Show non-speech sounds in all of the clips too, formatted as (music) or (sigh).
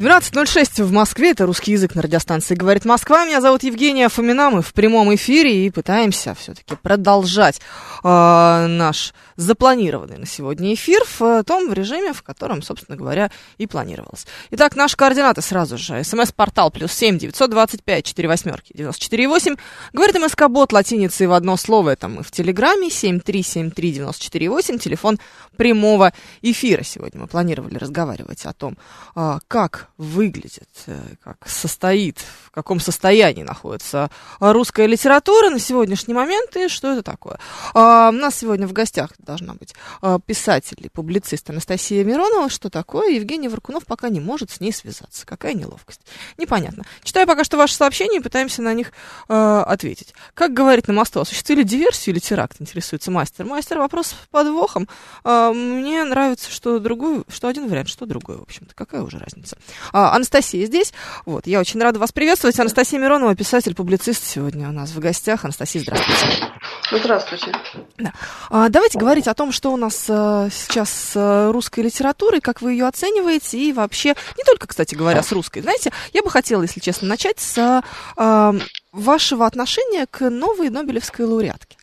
12.06 в Москве, это русский язык на радиостанции «Говорит Москва». Меня зовут Евгения Фомина, мы в прямом эфире и пытаемся все-таки продолжать э, наш запланированный на сегодня эфир в том режиме, в котором, собственно говоря, и планировалось. Итак, наши координаты сразу же. СМС-портал плюс семь девятьсот двадцать пять четыре восьмерки девяносто четыре восемь. Говорит МСК-бот латиницей в одно слово, это мы в Телеграме, семь три семь три девяносто четыре восемь, телефон прямого эфира. Сегодня мы планировали разговаривать о том, э, как выглядит, э, как состоит, в каком состоянии находится русская литература на сегодняшний момент и что это такое. А, у нас сегодня в гостях должна быть а, писатель и публицист Анастасия Миронова. Что такое? Евгений Варкунов пока не может с ней связаться. Какая неловкость. Непонятно. Читаю пока что ваши сообщения и пытаемся на них э, ответить. Как говорит на мосту, осуществили диверсию или теракт, интересуется мастер. Мастер, вопрос с подвохом. Э, мне нравится, что другой, что один вариант, что другой, в общем-то. Какая уже разница? А, Анастасия здесь. Вот, я очень рада вас приветствовать. Анастасия Миронова, писатель, публицист, сегодня у нас в гостях. Анастасия, здравствуйте. Здравствуйте. Да. А, давайте говорить о том, что у нас а, сейчас с а, русской литературой, как вы ее оцениваете, и вообще, не только, кстати говоря, с русской. Знаете, я бы хотела, если честно, начать с а, вашего отношения к новой Нобелевской лауреатке.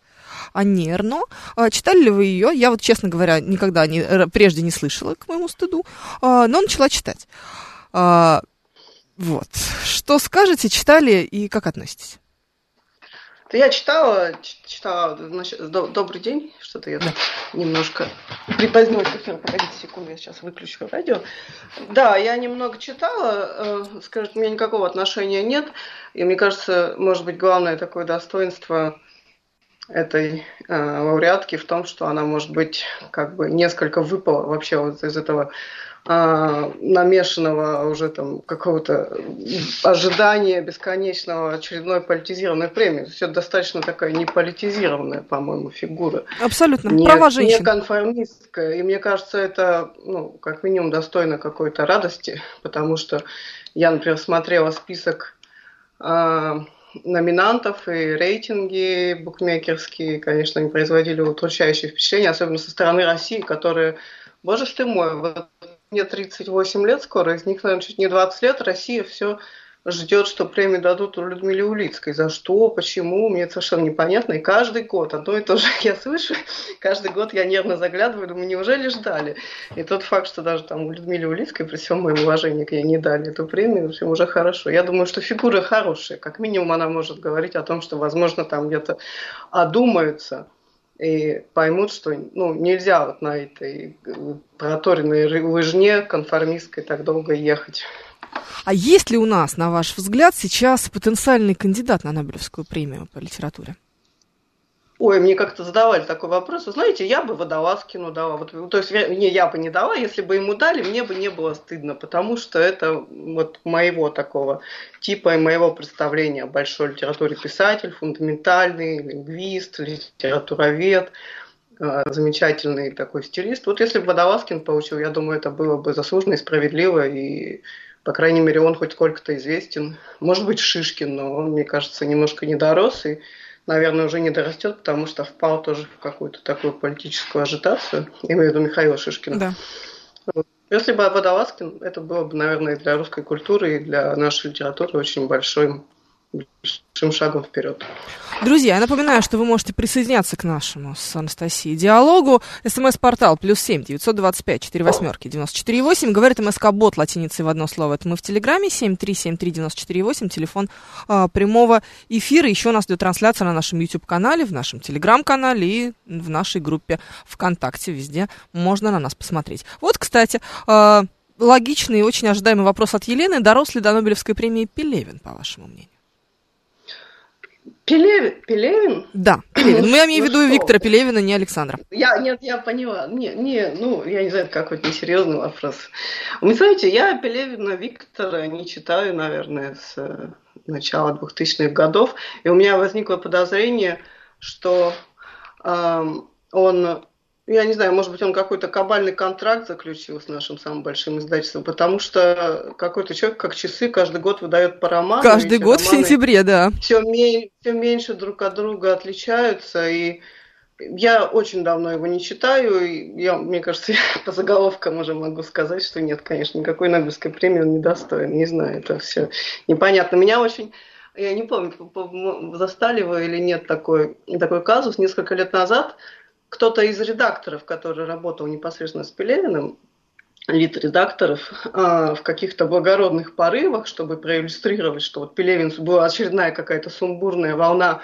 Анне Эрно. Читали ли вы ее? Я вот, честно говоря, никогда не, прежде не слышала, к моему стыду, но начала читать. Вот. Что скажете, читали и как относитесь? Да я читала, читала, значит, добрый день, что-то я да. немножко припозднилась к. Погодите секунду, я сейчас выключу радио. Да, я немного читала, скажет, у меня никакого отношения нет. И мне кажется, может быть, главное такое достоинство этой э, лауреатки в том, что она, может быть, как бы несколько выпала вообще вот из этого а, намешанного уже там какого-то ожидания бесконечного очередной политизированной премии. Это достаточно такая неполитизированная, по-моему, фигура. Абсолютно. Не, Права женщин. Не конформистская. И мне кажется, это, ну, как минимум, достойно какой-то радости, потому что я, например, смотрела список э, номинантов и рейтинги букмекерские, конечно, они производили удручающее впечатление, особенно со стороны России, которые, боже ж ты мой, вот мне 38 лет скоро, из них, наверное, чуть не 20 лет, Россия все ждет, что премию дадут у Людмиле Улицкой. За что, почему, мне совершенно непонятно. И каждый год одно и то же (laughs) я слышу. Каждый год я нервно заглядываю, думаю, неужели ждали? И тот факт, что даже там Людмиле Улицкой, при всем моем уважении к ней, не дали эту премию, в общем, уже хорошо. Я думаю, что фигура хорошая. Как минимум она может говорить о том, что, возможно, там где-то одумаются и поймут, что ну, нельзя вот на этой проторенной лыжне конформистской так долго ехать. А есть ли у нас, на ваш взгляд, сейчас потенциальный кандидат на Нобелевскую премию по литературе? Ой, мне как-то задавали такой вопрос. Вы знаете, я бы Водолазкину дала. Вот, то есть, не, я бы не дала, если бы ему дали, мне бы не было стыдно, потому что это вот моего такого типа и моего представления о большой литературе писатель, фундаментальный, лингвист, литературовед, э, замечательный такой стилист. Вот если бы Водолазкин получил, я думаю, это было бы заслуженно и справедливо, и по крайней мере, он хоть сколько-то известен. Может быть, Шишкин, но он, мне кажется, немножко не дорос, и наверное, уже не дорастет, потому что впал тоже в какую-то такую политическую агитацию. Имею в виду Михаила Шишкина. Да. Если бы Водолазкин, это было бы, наверное, для русской культуры, и для нашей литературы очень большим большим шагом вперед. Друзья, я напоминаю, что вы можете присоединяться к нашему с Анастасией диалогу. СМС-портал плюс семь девятьсот двадцать пять четыре восьмерки девяносто четыре восемь. Говорит МСК Бот латиницей в одно слово. Это мы в Телеграме семь три семь три девяносто четыре восемь. Телефон а, прямого эфира. Еще у нас идет трансляция на нашем YouTube канале, в нашем Телеграм-канале и в нашей группе ВКонтакте. Везде можно на нас посмотреть. Вот, кстати, а, логичный и очень ожидаемый вопрос от Елены. Дорос ли до Нобелевской премии Пелевин, по вашему мнению? Пелевин? Пелевин? Да, Пелевин. Мы имеем в Ну виду что Виктора. Пелевина, не Александра. Я, нет, я поняла. Не, не, ну, я не знаю, это какой-то несерьезный вопрос. Вы знаете, я Пелевина Виктора не читаю, наверное, с э, начала 2000-х годов. И у меня возникло подозрение, что эм, он, я не знаю, может быть, он какой-то кабальный контракт заключил с нашим самым большим издательством, потому что какой-то человек, как часы, каждый год выдает по роману. Каждый год в сентябре, да. все, все меньше друг от друга отличаются. И я очень давно его не читаю. И я, мне кажется, (laughs) я по заголовкам уже могу сказать, что нет, конечно, никакой Нобелевской премии он не достоин. Не знаю, это все непонятно. Меня очень... Я не помню, по- по- застали вы или нет такой, такой казус. Несколько лет назад кто-то из редакторов, который работал непосредственно с Пелевиным, лид-редакторов а, в каких-то благородных порывах, чтобы проиллюстрировать, что вот Пелевин была очередная какая-то сумбурная волна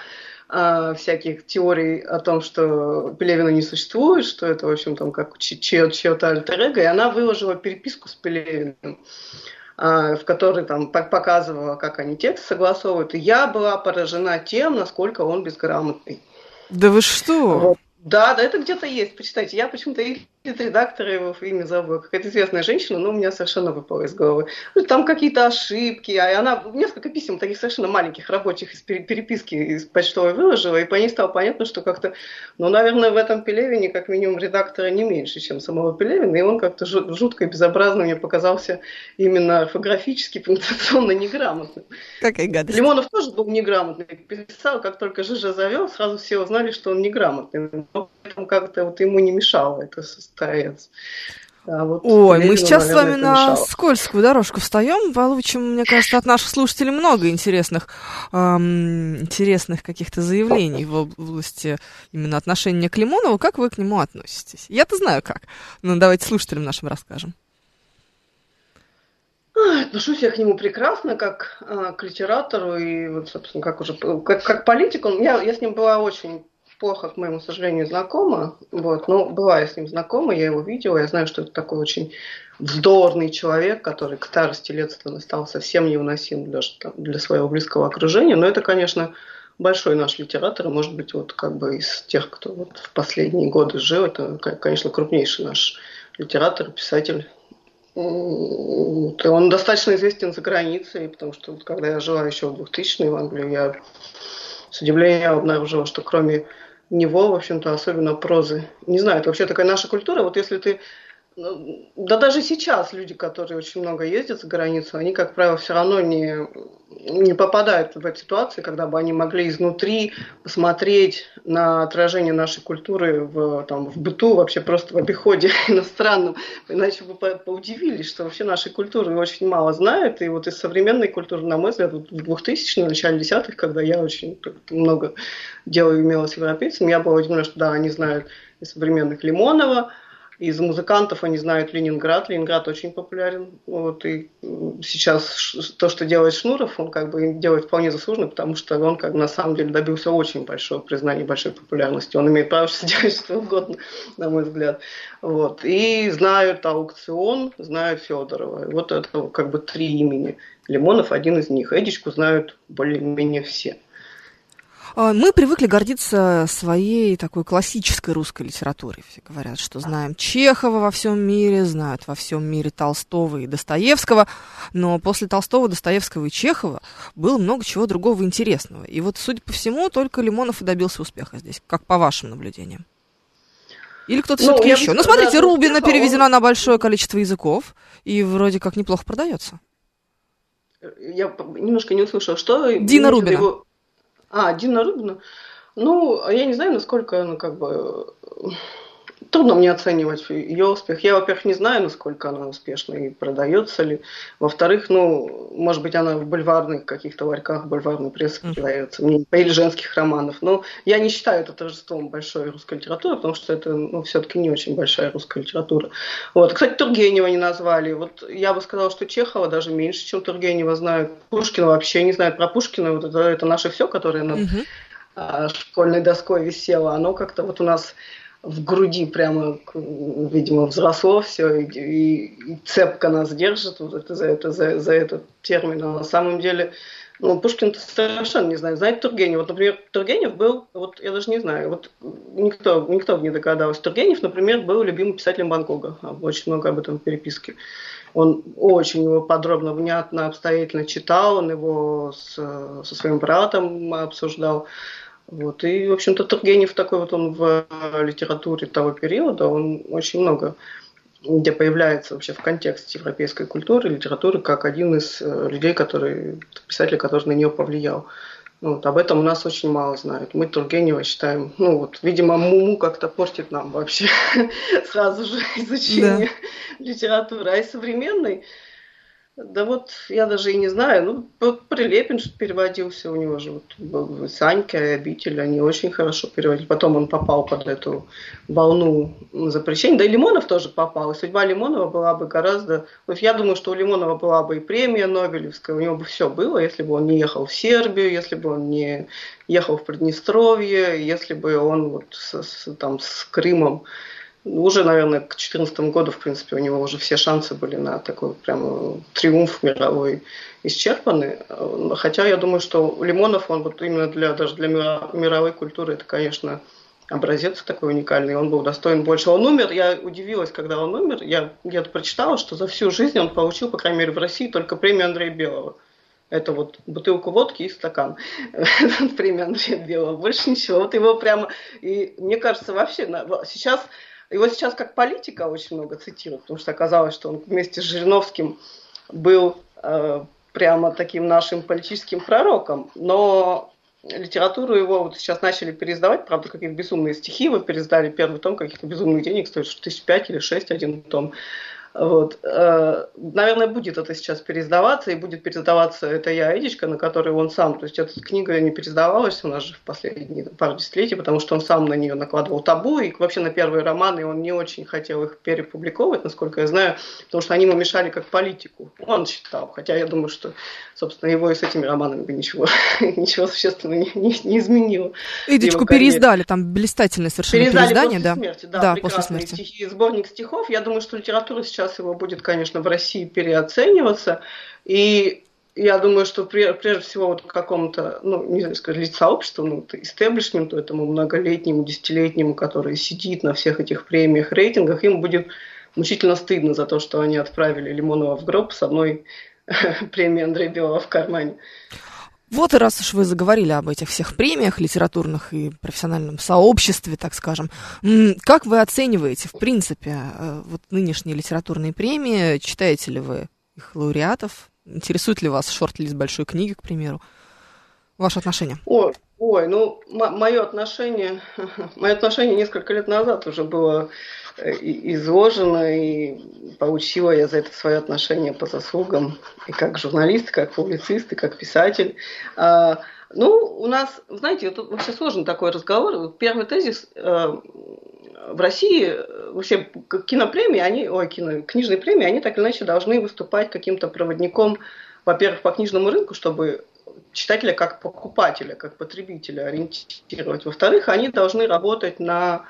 а, всяких теорий о том, что Пелевина не существует, что это, в общем, там как чье- чье-то альтер и она выложила переписку с Пелевиным, а, в которой там пок- показывала, как они текст согласовывают. И я была поражена тем, насколько он безграмотный. Да вы что? Вот. Да, да, это где-то есть. Почитайте. Я почему-то и редактора его имя забыла. Какая-то известная женщина, но у меня совершенно выпало из головы. Ну, там какие-то ошибки. А она несколько писем таких совершенно маленьких рабочих из пере- переписки из почтовой выложила, и по ней стало понятно, что как-то, ну, наверное, в этом Пелевине как минимум редактора не меньше, чем самого Пелевина, и он как-то жу- жутко и безобразно мне показался именно орфографически, пунктуационно неграмотным. Какая гадость. Лимонов тоже был неграмотный. Писал, как только Жижа завел, сразу все узнали, что он неграмотный. Но поэтому как-то вот ему не мешало это состояние. А вот Ой, мы сейчас с вами на мешало. скользкую дорожку встаем. Получим, мне кажется, от наших слушателей много интересных, эм, интересных каких-то заявлений в области именно отношения к Лимонову. Как вы к нему относитесь? Я-то знаю как. Но давайте слушателям нашим расскажем. Отношусь я к нему прекрасно, как а, к литератору и, вот, собственно, как уже как, как политик. Он, я, я с ним была очень плохо, к моему сожалению, знакома. Вот, но была я с ним знакома, я его видела. Я знаю, что это такой очень вздорный человек, который к старости лет стал совсем невыносим даже там, для своего близкого окружения. Но это, конечно, большой наш литератор, и, может быть, вот как бы из тех, кто вот в последние годы жил, это, конечно, крупнейший наш литератор, писатель. И Он достаточно известен за границей, потому что вот, когда я жила еще в 2000 в Англии, я с удивлением обнаружила, что кроме него, в общем-то, особенно прозы. Не знаю, это вообще такая наша культура. Вот если ты да даже сейчас люди, которые очень много ездят за границу, они, как правило, все равно не, не попадают в эти ситуации, когда бы они могли изнутри посмотреть на отражение нашей культуры в, там, в быту, вообще просто в обиходе (laughs) иностранном. Иначе бы по- поудивились, что вообще нашей культуры очень мало знают. И вот из современной культуры, на мой взгляд, в 2000 в начале десятых, когда я очень много дела имела с европейцами, я была удивлена, что да, они знают из современных Лимонова, из музыкантов они знают Ленинград. Ленинград очень популярен. Вот, и сейчас то, что делает Шнуров, он как бы делает вполне заслуженно, потому что он как на самом деле добился очень большого признания, большой популярности. Он имеет право (laughs) делать что угодно, на мой взгляд. Вот. И знают аукцион, знают Федорова. Вот это как бы три имени. Лимонов один из них. Эдичку знают более-менее все. А, Мы привыкли гордиться своей такой классической русской литературой. Все говорят, что знаем Чехова во всем мире, знают во всем мире Толстого и Достоевского. Но после Толстого, Достоевского и Чехова было много чего другого интересного. И вот, судя по всему, только Лимонов и добился успеха здесь, как по вашим наблюдениям. Или кто-то Ну, все-таки еще. Ну, смотрите, Рубина переведена на большое количество языков и вроде как неплохо продается. Я немножко не услышала, что... Дина Рубина. виду? А, Дина Рубина. Ну, я не знаю, насколько, ну, как бы... Трудно мне оценивать ее успех. Я, во-первых, не знаю, насколько она успешна и продается ли. Во-вторых, ну, может быть, она в бульварных каких-то ларьках бульварной прессы Мгм. продается, мне- или женских романов. Но я не считаю это торжеством большой русской литературы, потому что это, ну, все-таки не очень большая русская литература. Вот. Кстати, Тургенева не назвали. Вот я бы сказала, что Чехова даже меньше, чем Тургенева знают. Пушкина вообще не знают. Про Пушкина вот это, это наше все, которое на Мгм. а, школьной доской висело. Оно как-то вот у нас в груди прямо, видимо, взросло все, и, и, и цепко нас держит вот это, за, это, за, за этот термин. А на самом деле, ну, Пушкин совершенно не знает. Знает Тургенев. Вот, например, Тургенев был, вот я даже не знаю, вот никто, никто не догадался. Тургенев, например, был любимым писателем Ван Гога. Очень много об этом в переписке. Он очень его подробно, внятно, обстоятельно читал, он его с, со своим братом обсуждал. Вот. И, в общем-то, Тургенев такой вот он в литературе того периода, он очень много где появляется вообще в контексте европейской культуры, литературы, как один из э, людей, который, писатель, который на нее повлиял. Вот, об этом у нас очень мало знают. Мы Тургенева считаем, ну вот, видимо, Муму как-то портит нам вообще (laughs) сразу же (laughs) изучение да. литературы. А и современной, да вот, я даже и не знаю. Ну, Прилепин переводился, у него же вот Санька и Обитель, они очень хорошо переводили. Потом он попал под эту волну запрещения. Да и Лимонов тоже попал. И судьба Лимонова была бы гораздо... Ну, я думаю, что у Лимонова была бы и премия Нобелевская, у него бы все было, если бы он не ехал в Сербию, если бы он не ехал в Приднестровье, если бы он вот с, с, там, с Крымом уже, наверное, к 2014 году, в принципе, у него уже все шансы были на такой прям триумф мировой исчерпаны. Хотя я думаю, что Лимонов, он вот именно для, даже для мировой культуры, это, конечно, образец такой уникальный, он был достоин больше. Он умер, я удивилась, когда он умер, я где-то прочитала, что за всю жизнь он получил, по крайней мере, в России только премию Андрея Белого. Это вот бутылку водки и стакан. (laughs) Премия Андрея Белого. Больше ничего. Вот его прямо... И мне кажется, вообще сейчас его сейчас как политика очень много цитируют, потому что оказалось, что он вместе с Жириновским был э, прямо таким нашим политическим пророком. Но литературу его вот сейчас начали переиздавать, правда, какие-то безумные стихи его переиздали, первый том каких-то безумных денег стоит, тысяч пять или шесть один том. Вот. Э, наверное, будет это сейчас переиздаваться, и будет переиздаваться «Это я, Эдичка», на которой он сам, то есть эта книга не переиздавалась у нас же в последние пару десятилетий, потому что он сам на нее накладывал табу, и вообще на первые романы он не очень хотел их перепубликовывать, насколько я знаю, потому что они ему мешали как политику. Он считал, хотя я думаю, что, собственно, его и с этими романами бы ничего, (laughs) ничего существенного не, не, не изменило. Эдичку переиздали, там блистательное совершенно переиздали переиздание, после да? Смерти, да, да после смерти. Стихи, сборник стихов. Я думаю, что литература сейчас сейчас его будет, конечно, в России переоцениваться. И я думаю, что прежде всего вот какому-то, ну, не знаю, сказать, лиц сообществу, ну, истеблишменту, этому многолетнему, десятилетнему, который сидит на всех этих премиях, рейтингах, им будет мучительно стыдно за то, что они отправили Лимонова в гроб с одной (laughs) премией Андрея Белого в кармане. Вот и раз уж вы заговорили об этих всех премиях литературных и профессиональном сообществе, так скажем, как вы оцениваете, в принципе, э, вот нынешние литературные премии? Читаете ли вы их лауреатов? Интересует ли вас шорт-лист большой книги, к примеру? Ваше отношение? Ой, ой, ну, мое отношение, (laughs) мое отношение несколько лет назад уже было изложено, и получила я за это свое отношение по заслугам и как журналист, и как публицист, и как писатель. А, ну, у нас, знаете, тут вообще сложный такой разговор. Первый тезис э, в России вообще кинопремии, они, ой, кино, книжные премии, они так или иначе должны выступать каким-то проводником, во-первых, по книжному рынку, чтобы читателя как покупателя, как потребителя ориентировать. Во-вторых, они должны работать на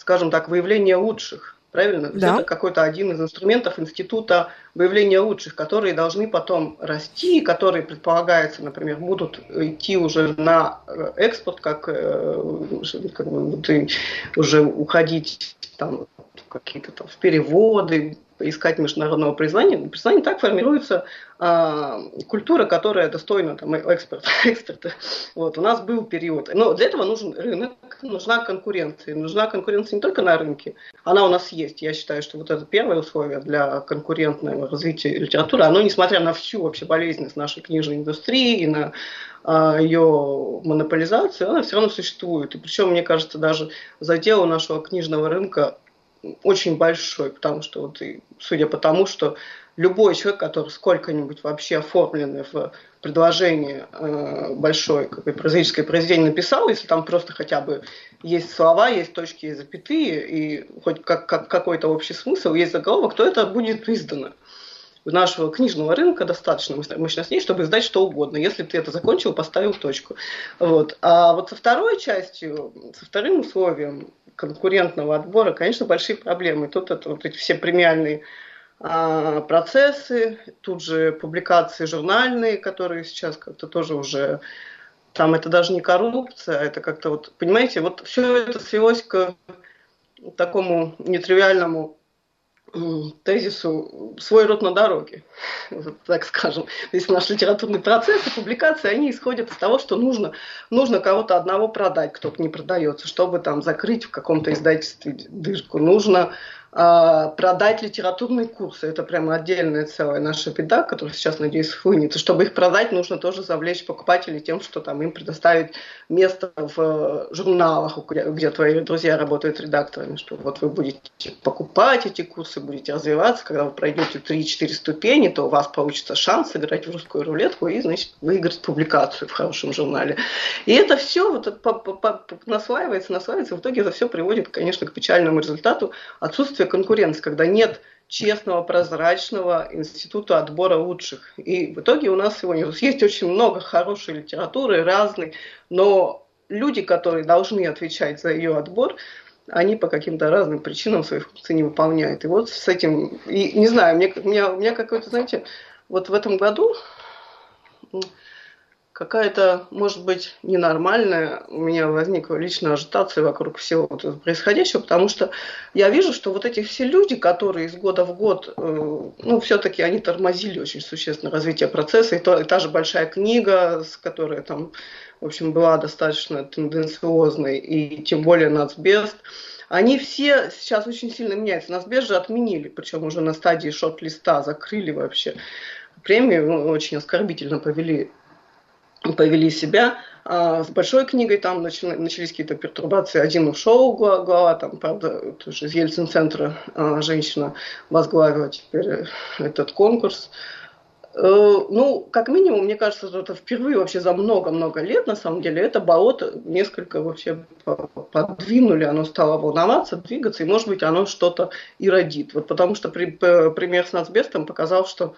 скажем так, выявление лучших. Правильно? Да. Это какой-то один из инструментов института выявления лучших, которые должны потом расти, которые, предполагается, например, будут идти уже на э, экспорт, как, э, как бы, уже уходить там, какие-то там в переводы, искать международного признания. Признание так формируется а, культура, которая достойна там, (laughs) экспорта. эксперта. Вот, у нас был период. Но для этого нужен рынок, нужна конкуренция. Нужна конкуренция не только на рынке, она у нас есть. Я считаю, что вот это первое условие для конкурентного развития литературы, оно, несмотря на всю вообще болезненность нашей книжной индустрии и на а, ее монополизацию, она все равно существует. И причем, мне кажется, даже задел нашего книжного рынка очень большой, потому что вот, и, судя по тому, что любой человек, который сколько-нибудь вообще оформленный в предложение э, большое как бы, прозаическое произведение написал, если там просто хотя бы есть слова, есть точки, есть запятые, и хоть как, как, какой-то общий смысл, есть заголовок, то это будет издано. У нашего книжного рынка достаточно мощностей, чтобы издать что угодно, если ты это закончил, поставил точку. Вот. А вот со второй частью, со вторым условием, конкурентного отбора, конечно, большие проблемы. Тут это вот эти все премиальные а, процессы, тут же публикации журнальные, которые сейчас как-то тоже уже там это даже не коррупция, а это как-то вот, понимаете, вот все это свелось к такому нетривиальному тезису «свой род на дороге», (laughs) так скажем. Если наш литературный процесс и публикации, они исходят из того, что нужно, нужно кого-то одного продать, кто-то не продается, чтобы там закрыть в каком-то издательстве дырку. Нужно продать литературные курсы. Это прямо отдельная целая наша беда, которая сейчас, надеюсь, хлынет. Чтобы их продать, нужно тоже завлечь покупателей тем, что там им предоставить место в журналах, где, твои друзья работают редакторами, что вот вы будете покупать эти курсы, будете развиваться, когда вы пройдете 3-4 ступени, то у вас получится шанс сыграть в русскую рулетку и, значит, выиграть публикацию в хорошем журнале. И это все вот наслаивается, наслаивается, в итоге это все приводит, конечно, к печальному результату отсутствия отсутствие конкуренции, когда нет честного, прозрачного института отбора лучших. И в итоге у нас сегодня (laughs) есть очень много хорошей литературы, разной, но люди, которые должны отвечать за ее отбор, они по каким-то разным причинам свои функции не выполняют. И вот с этим, и, не знаю, мне, у меня, у меня какой-то, знаете, вот в этом году какая-то, может быть, ненормальная у меня возникла личная ажитация вокруг всего вот этого происходящего, потому что я вижу, что вот эти все люди, которые из года в год, э, ну, все-таки они тормозили очень существенно развитие процесса, и, то, и та же большая книга, с которой там, в общем, была достаточно тенденциозной, и тем более нацбест, они все сейчас очень сильно меняются. Нацбест же отменили, причем уже на стадии шорт-листа закрыли вообще. Премию, ну, очень оскорбительно повели повели себя. А с большой книгой там начались какие-то пертурбации. Один ушел глава, там, правда, тоже из Ельцин-центра а, женщина возглавила теперь этот конкурс. Э, ну, как минимум, мне кажется, что это впервые вообще за много-много лет, на самом деле, это болото несколько вообще подвинули, оно стало волноваться, двигаться, и, может быть, оно что-то и родит. Вот потому что при, пример с нацбестом показал, что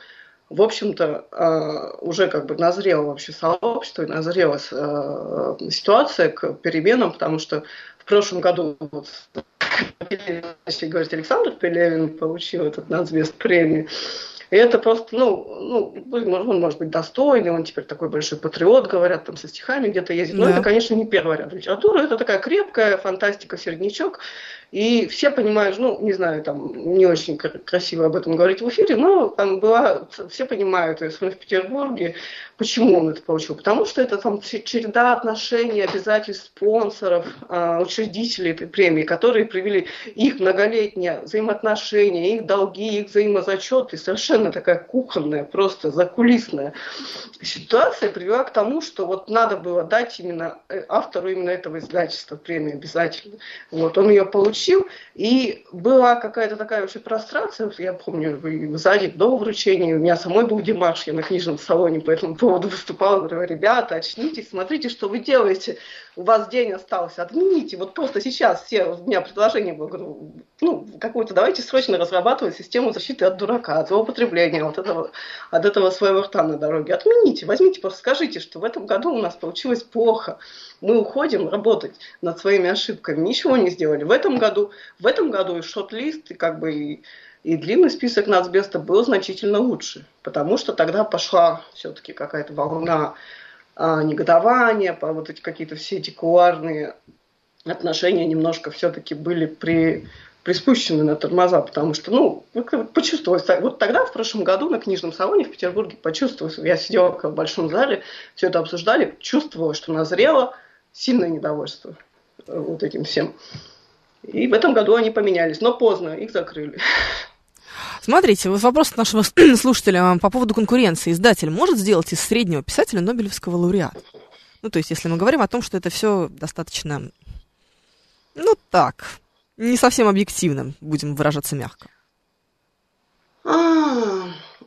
в общем-то, а, уже как бы назрело вообще сообщество, назрела а, ситуация к переменам, потому что в прошлом году, вот, если говорить, Александр Пелевин получил этот нацвест премию, и это просто, ну, ну, он может быть достойный, он теперь такой большой патриот, говорят, там со стихами где-то ездит. Но да. это, конечно, не первый ряд литературы, это такая крепкая фантастика, середнячок. И все понимают, ну, не знаю, там не очень красиво об этом говорить в эфире, но там была, все понимают, если в Петербурге, почему он это получил. Потому что это там череда отношений, обязательств спонсоров, а, учредителей этой премии, которые привели их многолетние взаимоотношения, их долги, их взаимозачеты. Совершенно такая кухонная, просто закулисная ситуация привела к тому, что вот надо было дать именно э, автору именно этого издательства премию обязательно. Вот, он ее получил получил, и была какая-то такая вообще прострация, я помню, за день до вручения, у меня самой был Димаш, я на книжном салоне по этому поводу выступала, говорю, ребята, очнитесь, смотрите, что вы делаете, у вас день остался, отмените, вот просто сейчас все, у меня предложение было, говорю, ну, какую-то давайте срочно разрабатывать систему защиты от дурака, от злоупотребления, от этого, от этого своего рта на дороге, отмените, возьмите, просто скажите, что в этом году у нас получилось плохо, мы уходим работать над своими ошибками, ничего не сделали. В этом году, в этом году и шот-лист, и как бы и, и длинный список нацбеста был значительно лучше, потому что тогда пошла все-таки какая-то волна негодования, по вот эти какие-то все эти кулуарные отношения немножко все-таки были при приспущены на тормоза, потому что, ну, почувствовалось, вот тогда, в прошлом году, на книжном салоне в Петербурге почувствовалось, я сидела в большом зале, все это обсуждали, чувствовала, что назрело сильное недовольство э, вот этим всем. И в этом году они поменялись, но поздно, их закрыли. Смотрите, вот вопрос нашего (clears throat) слушателя по поводу конкуренции. Издатель может сделать из среднего писателя Нобелевского лауреата? Ну, то есть, если мы говорим о том, что это все достаточно, ну, так, не совсем объективно, будем выражаться мягко.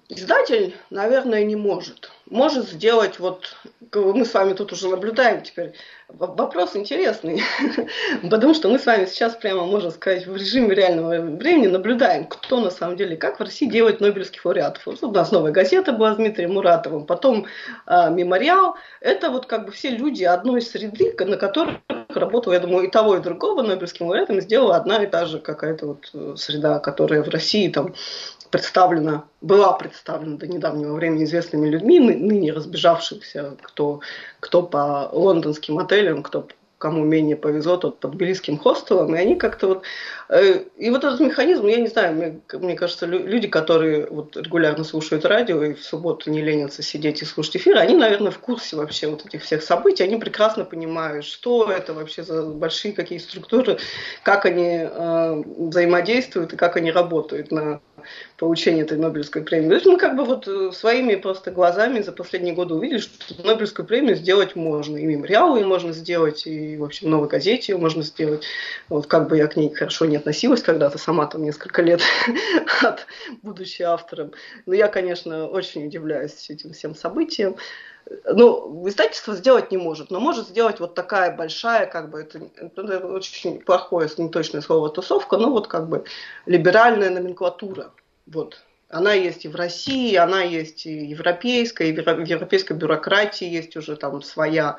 А, издатель, наверное, не может может сделать, вот мы с вами тут уже наблюдаем теперь, вопрос интересный, (laughs) потому что мы с вами сейчас прямо, можно сказать, в режиме реального времени наблюдаем, кто на самом деле, как в России делает Нобелевских лауреатов. Вот у нас новая газета была с Дмитрием Муратовым, потом э, мемориал. Это вот как бы все люди одной среды, на которых работала, я думаю, и того, и другого Нобелевским лауреатом сделала одна и та же какая-то вот э, среда, которая в России там представлена, была представлена до недавнего времени известными людьми, ныне разбежавшихся, кто, кто по лондонским отелям, кто кому менее повезло, тот под тбилисским хостелом, и они как-то вот... Э, и вот этот механизм, я не знаю, мне, мне кажется, люди, которые вот регулярно слушают радио и в субботу не ленятся сидеть и слушать эфиры, они, наверное, в курсе вообще вот этих всех событий, они прекрасно понимают, что это вообще за большие какие структуры, как они э, взаимодействуют и как они работают на получения этой Нобелевской премии. То есть мы как бы вот э, своими просто глазами за последние годы увидели, что Нобелевскую премию сделать можно. И мемориал ее можно сделать, и, в общем, новой газете ее можно сделать. Вот как бы я к ней хорошо не относилась когда-то, сама там несколько лет (laughs) от будучи автором. Но я, конечно, очень удивляюсь этим всем событиям. Ну, издательство сделать не может, но может сделать вот такая большая, как бы, это, это очень плохое, неточное слово, тусовка, но вот как бы либеральная номенклатура. Вот. Она есть и в России, она есть и европейская, и в европейской бюрократии есть уже там своя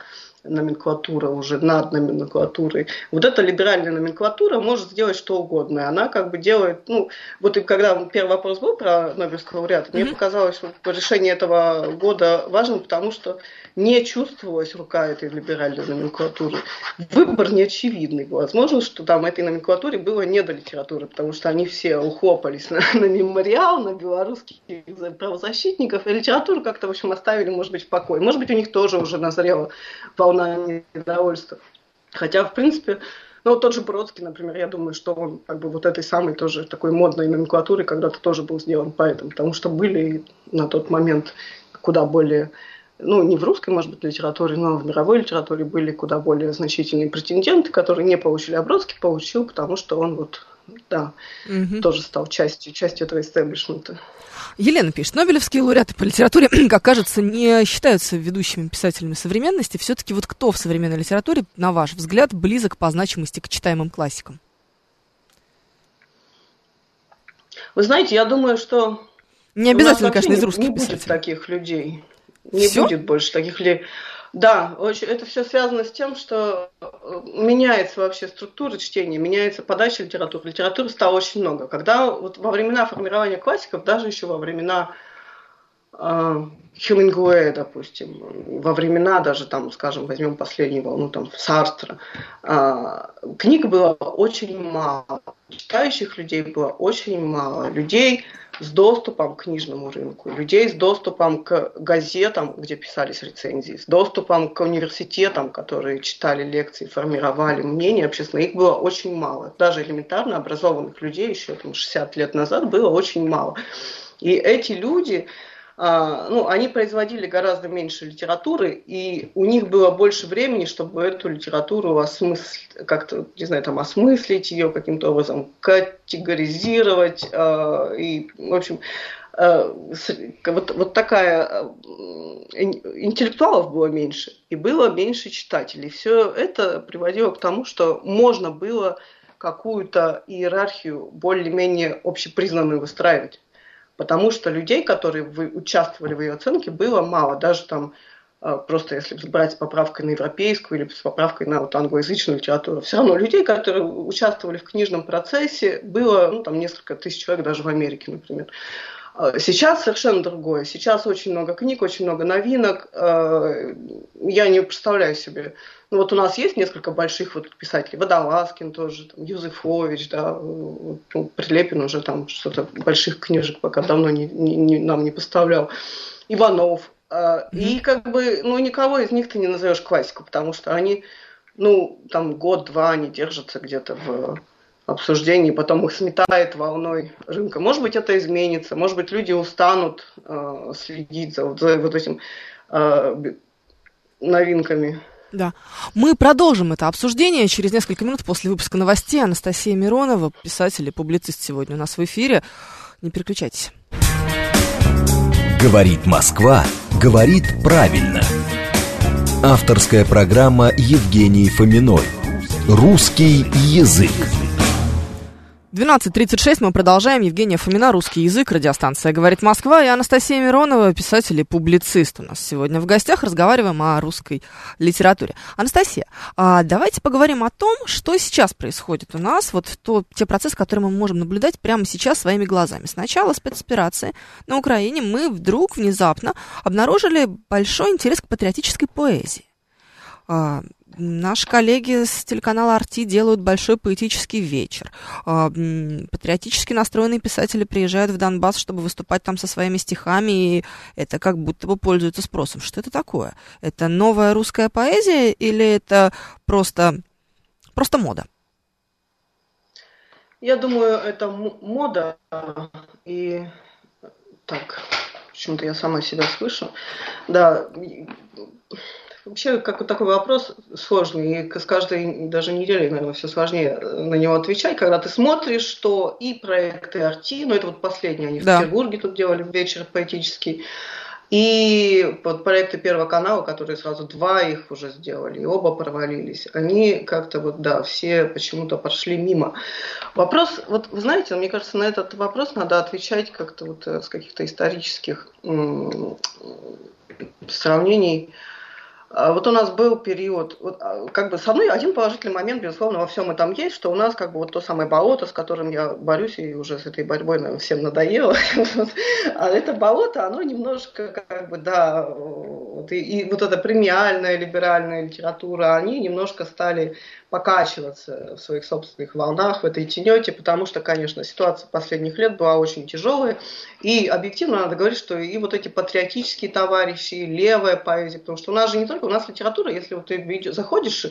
номенклатура уже над номенклатурой. Вот эта либеральная номенклатура может сделать что угодно. Она как бы делает, ну, вот и когда первый вопрос был про Нобелевского лауреата, mm-hmm. мне показалось, что решение этого года важным, потому что не чувствовалась рука этой либеральной номенклатуры. Выбор неочевидный. Возможно, что там этой номенклатуре было не до литературы, потому что они все ухлопались на, на мемориал, на белорусских правозащитников, и литературу как-то, в общем, оставили, может быть, в покое. Может быть, у них тоже уже назрела волна недовольства. Хотя, в принципе, ну, вот тот же Бродский, например, я думаю, что он как бы вот этой самой тоже такой модной номенклатуры когда-то тоже был сделан поэтом, потому что были на тот момент куда более ну, не в русской, может быть, литературе, но в мировой литературе были куда более значительные претенденты, которые не получили, а Бродский получил, потому что он вот, да, угу. тоже стал частью, частью этого истеблишмента. Елена пишет, Нобелевские лауреаты по литературе, (clears throat) как кажется, не считаются ведущими писателями современности. Все-таки вот кто в современной литературе, на ваш взгляд, близок по значимости к читаемым классикам? Вы знаете, я думаю, что... Не обязательно, конечно, из русских не будет писателей. таких людей. Не Всё? будет больше таких ли. Да, очень, это все связано с тем, что э, меняется вообще структура чтения, меняется подача литературы. Литературы стало очень много. Когда вот во времена формирования классиков, даже еще во времена э, Хемингуэя, допустим, во времена даже там, скажем, возьмем последнюю волну там Сартра, э, книг было очень мало, читающих людей было очень мало, людей с доступом к книжному рынку, людей с доступом к газетам, где писались рецензии, с доступом к университетам, которые читали лекции, формировали мнение общественное. Их было очень мало. Даже элементарно образованных людей еще там, 60 лет назад было очень мало. И эти люди, а, ну, они производили гораздо меньше литературы, и у них было больше времени, чтобы эту литературу осмыслить, как-то, не знаю, там, осмыслить ее каким-то образом, категоризировать, а, и, в общем, а, вот, вот такая интеллектуалов было меньше, и было меньше читателей. Все это приводило к тому, что можно было какую-то иерархию более-менее общепризнанную выстраивать потому что людей, которые участвовали в ее оценке, было мало. Даже там э, просто если брать с поправкой на европейскую или с поправкой на вот англоязычную литературу, все равно людей, которые участвовали в книжном процессе, было ну, там несколько тысяч человек даже в Америке, например. Э, сейчас совершенно другое. Сейчас очень много книг, очень много новинок. Э, я не представляю себе. Ну вот у нас есть несколько больших вот писателей. Водолазкин тоже, там, Юзефович, да, ну, Прилепин уже там что-то больших книжек пока давно не, не, не, нам не поставлял. Иванов. И как бы, ну никого из них ты не назовешь классику, потому что они, ну там год-два они держатся где-то в обсуждений, потом их сметает волной рынка. Может быть, это изменится, может быть, люди устанут э, следить за, за вот этим э, новинками. Да. Мы продолжим это обсуждение через несколько минут после выпуска новостей. Анастасия Миронова, писатель и публицист сегодня у нас в эфире. Не переключайтесь. Говорит Москва, говорит правильно. Авторская программа Евгении Фоминой. Русский язык. 12.36 мы продолжаем. Евгения Фомина, русский язык, радиостанция «Говорит Москва» и Анастасия Миронова, писатель и публицист у нас сегодня в гостях. Разговариваем о русской литературе. Анастасия, а давайте поговорим о том, что сейчас происходит у нас, вот то, те процессы, которые мы можем наблюдать прямо сейчас своими глазами. С начала спецоперации на Украине мы вдруг внезапно обнаружили большой интерес к патриотической поэзии. Наши коллеги с телеканала «Арти» делают большой поэтический вечер. А, патриотически настроенные писатели приезжают в Донбасс, чтобы выступать там со своими стихами, и это как будто бы пользуется спросом. Что это такое? Это новая русская поэзия или это просто, просто мода? Я думаю, это мода. И так, почему-то я сама себя слышу. Да, Вообще, как такой вопрос сложный, и с каждой даже неделей, наверное, все сложнее на него отвечать, когда ты смотришь, что и проекты Арти, ну это вот последние, они да. в Петербурге тут делали вечер поэтический, и вот проекты Первого канала, которые сразу два их уже сделали, и оба провалились, они как-то вот, да, все почему-то пошли мимо. Вопрос, вот вы знаете, мне кажется, на этот вопрос надо отвечать как-то вот э, с каких-то исторических сравнений вот у нас был период, вот, а, как бы, с одной, один положительный момент, безусловно, во всем этом есть, что у нас, как бы, вот то самое болото, с которым я борюсь, и уже с этой борьбой, наверное, всем надоело, (laughs) а это болото, оно немножко, как бы, да, вот, и, и вот эта премиальная либеральная литература, они немножко стали покачиваться в своих собственных волнах, в этой тенете, потому что, конечно, ситуация последних лет была очень тяжелая. И объективно надо говорить, что и вот эти патриотические товарищи, и левая поэзия, потому что у нас же не только, у нас литература, если вот ты заходишь э,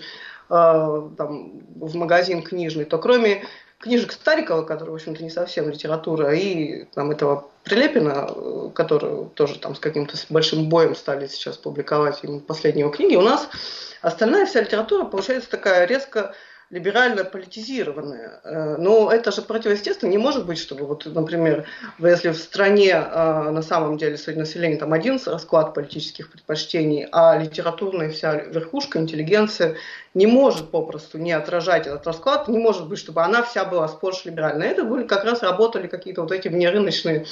там, в магазин книжный, то кроме книжек Старикова, которые, в общем-то, не совсем литература, и там этого Прилепина, э, который тоже там с каким-то большим боем стали сейчас публиковать последние его книги, у нас Остальная вся литература получается такая резко либерально политизированная. Э, но это же противоестественно. Не может быть, чтобы, вот, например, если в стране э, на самом деле среди населения там один расклад политических предпочтений, а литературная вся верхушка, интеллигенция не может попросту не отражать этот расклад, не может быть, чтобы она вся была сплошь либеральной. Это были как раз работали какие-то вот эти внерыночные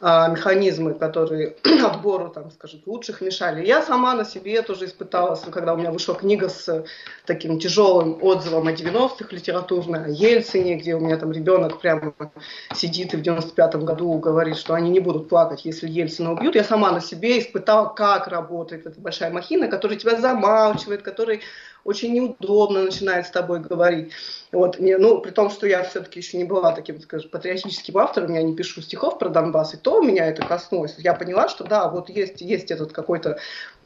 а, механизмы, которые (clears throat) отбору, там, скажем, лучших мешали. Я сама на себе тоже испытала, когда у меня вышла книга с таким тяжелым отзывом о 90-х литературной, о Ельцине, где у меня там ребенок прямо сидит и в 95-м году говорит, что они не будут плакать, если Ельцина убьют. Я сама на себе испытала, как работает эта большая махина, которая тебя замалчивает, который очень неудобно начинает с тобой говорить. Вот, мне, ну, при том, что я все-таки еще не была таким, скажем, патриотическим автором, я не пишу стихов про Донбасс, и то меня это коснулось. Я поняла, что да, вот есть, есть этот какой-то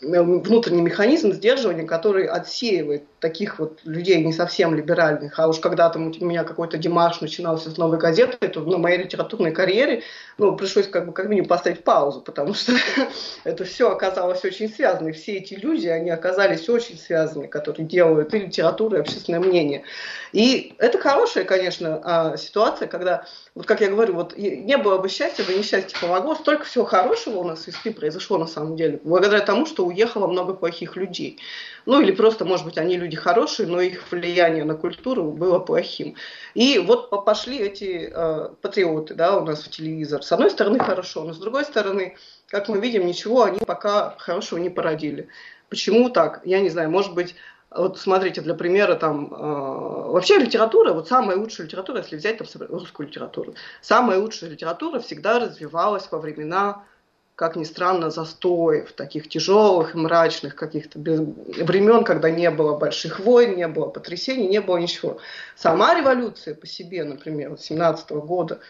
внутренний механизм сдерживания, который отсеивает таких вот людей не совсем либеральных. А уж когда там у меня какой-то Димаш начинался с новой газеты, то на моей литературной карьере ну, пришлось как бы как минимум поставить паузу, потому что (laughs) это все оказалось очень связано. И все эти люди, они оказались очень связаны, которые делают и литературу, и общественное мнение. И это хорошая, конечно, а, ситуация, когда, вот как я говорю, вот не было бы счастья, бы несчастье помогло, столько всего хорошего у нас в ИСПИ произошло на самом деле, благодаря тому, что уехало много плохих людей. Ну или просто, может быть, они люди хорошие, но их влияние на культуру было плохим. И вот пошли эти э, патриоты да, у нас в телевизор. С одной стороны хорошо, но с другой стороны, как мы видим, ничего они пока хорошего не породили. Почему так? Я не знаю, может быть, вот смотрите, для примера, там, э, вообще литература, вот самая лучшая литература, если взять там русскую литературу, самая лучшая литература всегда развивалась во времена, как ни странно, застоев, таких тяжелых, мрачных каких-то времен, когда не было больших войн, не было потрясений, не было ничего. Сама революция по себе, например, 17 -го года,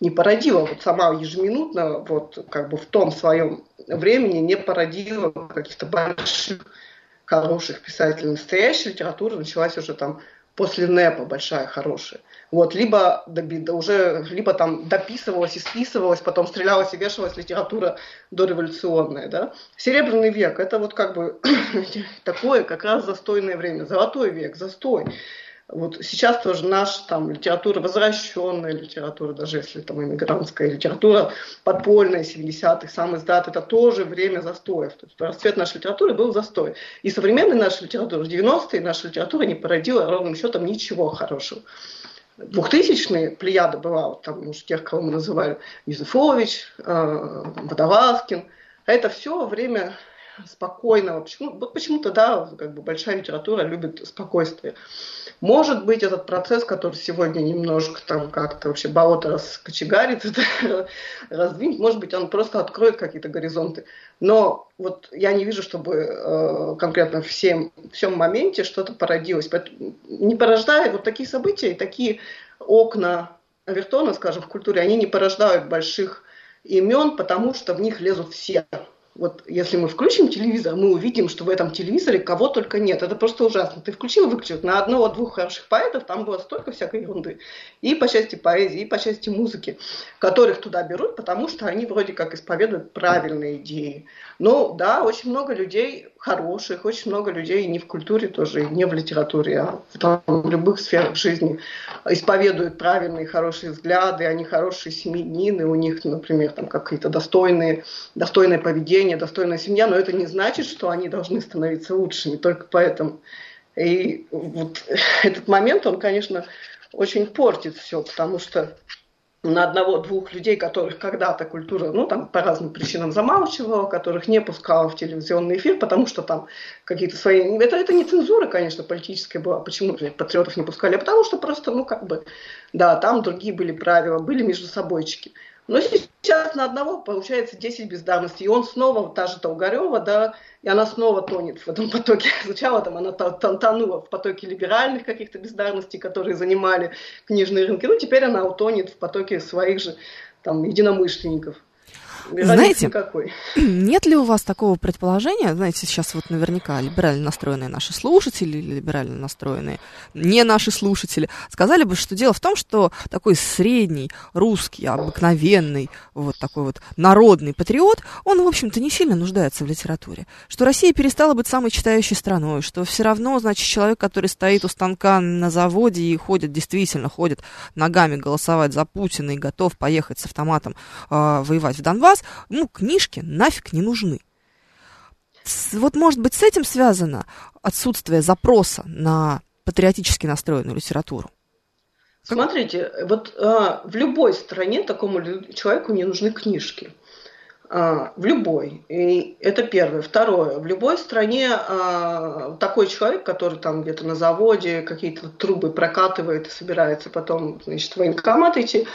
не породила, вот сама ежеминутно, вот как бы в том своем времени не породила каких-то больших хороших писателей. Настоящая литература началась уже там после НЭПа большая, хорошая. Вот, либо, уже, либо там дописывалась и списывалась, потом стрелялась и вешалась литература дореволюционная. Да? Серебряный век – это вот как бы (clears throat) такое как раз застойное время. Золотой век, застой. Вот сейчас тоже наша там литература, возвращенная литература, даже если там иммигрантская литература, подпольная, 70-х, сам издат, это тоже время застоев. То есть расцвет нашей литературы был застой. И современная наша литература, в 90-е наша литература не породила ровным счетом ничего хорошего. двухтысячные плеяда была, вот там, может, тех, кого мы называли, Юзефович, э, Водолазкин. Это все время спокойного. Почему, вот почему-то, да, как бы большая литература любит спокойствие. Может быть, этот процесс, который сегодня немножко там как-то вообще болото раскочегарит, (laughs) раздвинет, может быть, он просто откроет какие-то горизонты. Но вот я не вижу, чтобы э, конкретно в всем, всем моменте что-то породилось. Поэтому не порождая вот такие события и такие окна Авертона, скажем, в культуре, они не порождают больших имен, потому что в них лезут все. Вот если мы включим телевизор, мы увидим, что в этом телевизоре кого только нет. Это просто ужасно. Ты включил выключил. На одного-двух хороших поэтов там было столько всякой ерунды. И по части поэзии, и по части музыки, которых туда берут, потому что они вроде как исповедуют правильные идеи. Ну да, очень много людей хороших, очень много людей не в культуре тоже, не в литературе, а в, там, в любых сферах жизни исповедуют правильные, хорошие взгляды, они хорошие семьянины, у них, например, там какие-то достойные, достойное поведение, достойная семья, но это не значит, что они должны становиться лучшими, только поэтому. И вот (laughs) этот момент, он, конечно, очень портит все, потому что на одного-двух людей, которых когда-то культура, ну, там, по разным причинам замалчивала, которых не пускала в телевизионный эфир, потому что там какие-то свои... Это, это не цензура, конечно, политическая была. Почему патриотов не пускали? А потому что просто, ну, как бы, да, там другие были правила, были между собойчики. Но сейчас на одного получается 10 бездарностей. И он снова, та же Толгарева, да, и она снова тонет в этом (laughs) потоке. Сначала там она тонула в потоке либеральных каких-то бездарностей, которые занимали книжные рынки. Ну, теперь она утонет в потоке своих же там единомышленников. Знаете, никакой. (clears throat) нет ли у вас такого предположения, знаете, сейчас вот наверняка либерально настроенные наши слушатели или либерально настроенные не наши слушатели сказали бы, что дело в том, что такой средний русский, обыкновенный, вот такой вот народный патриот, он, в общем-то, не сильно нуждается в литературе. Что Россия перестала быть самой читающей страной, что все равно, значит, человек, который стоит у станка на заводе и ходит, действительно ходит ногами голосовать за Путина и готов поехать с автоматом э, воевать в Донбасс, сейчас, ну, книжки нафиг не нужны. Вот, может быть, с этим связано отсутствие запроса на патриотически настроенную литературу? Смотрите, вот а, в любой стране такому человеку не нужны книжки. А, в любой. И это первое. Второе. В любой стране а, такой человек, который там где-то на заводе какие-то трубы прокатывает и собирается потом значит, в военкомат идти,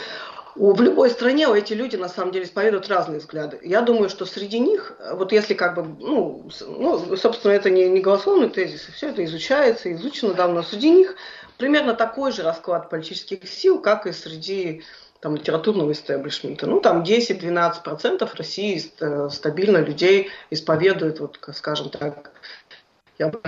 в любой стране эти люди на самом деле исповедуют разные взгляды. Я думаю, что среди них, вот если как бы, ну, ну собственно, это не, не голословный тезис, все это изучается, изучено давно, среди них примерно такой же расклад политических сил, как и среди там, литературного истеблишмента. Ну, там 10-12% России э, стабильно людей исповедуют, вот, скажем так, я бы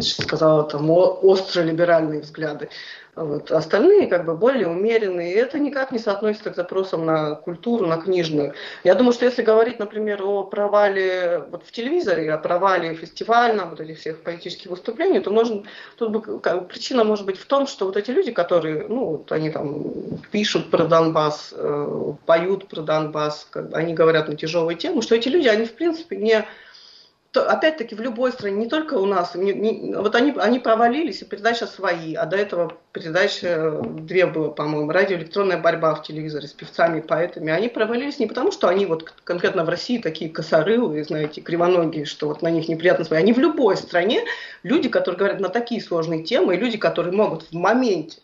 сказала, там, остро-либеральные взгляды. Вот. Остальные как бы более умеренные. И это никак не соотносится к запросам на культуру, на книжную. Я думаю, что если говорить, например, о провале вот в телевизоре, о провале фестивальном, вот этих всех политических выступлений, то можно, тут бы, как, причина может быть в том, что вот эти люди, которые, ну, вот они там пишут про Донбасс, э, поют про Донбасс, как бы, они говорят на тяжелые темы, что эти люди, они в принципе не опять-таки в любой стране, не только у нас, не, не, вот они, они провалились, и передача свои, а до этого передача две было, по-моему, радиоэлектронная борьба в телевизоре с певцами и поэтами, они провалились не потому, что они вот конкретно в России такие косорылые, знаете, кривоногие, что вот на них неприятно смотреть, они в любой стране, люди, которые говорят на такие сложные темы, и люди, которые могут в моменте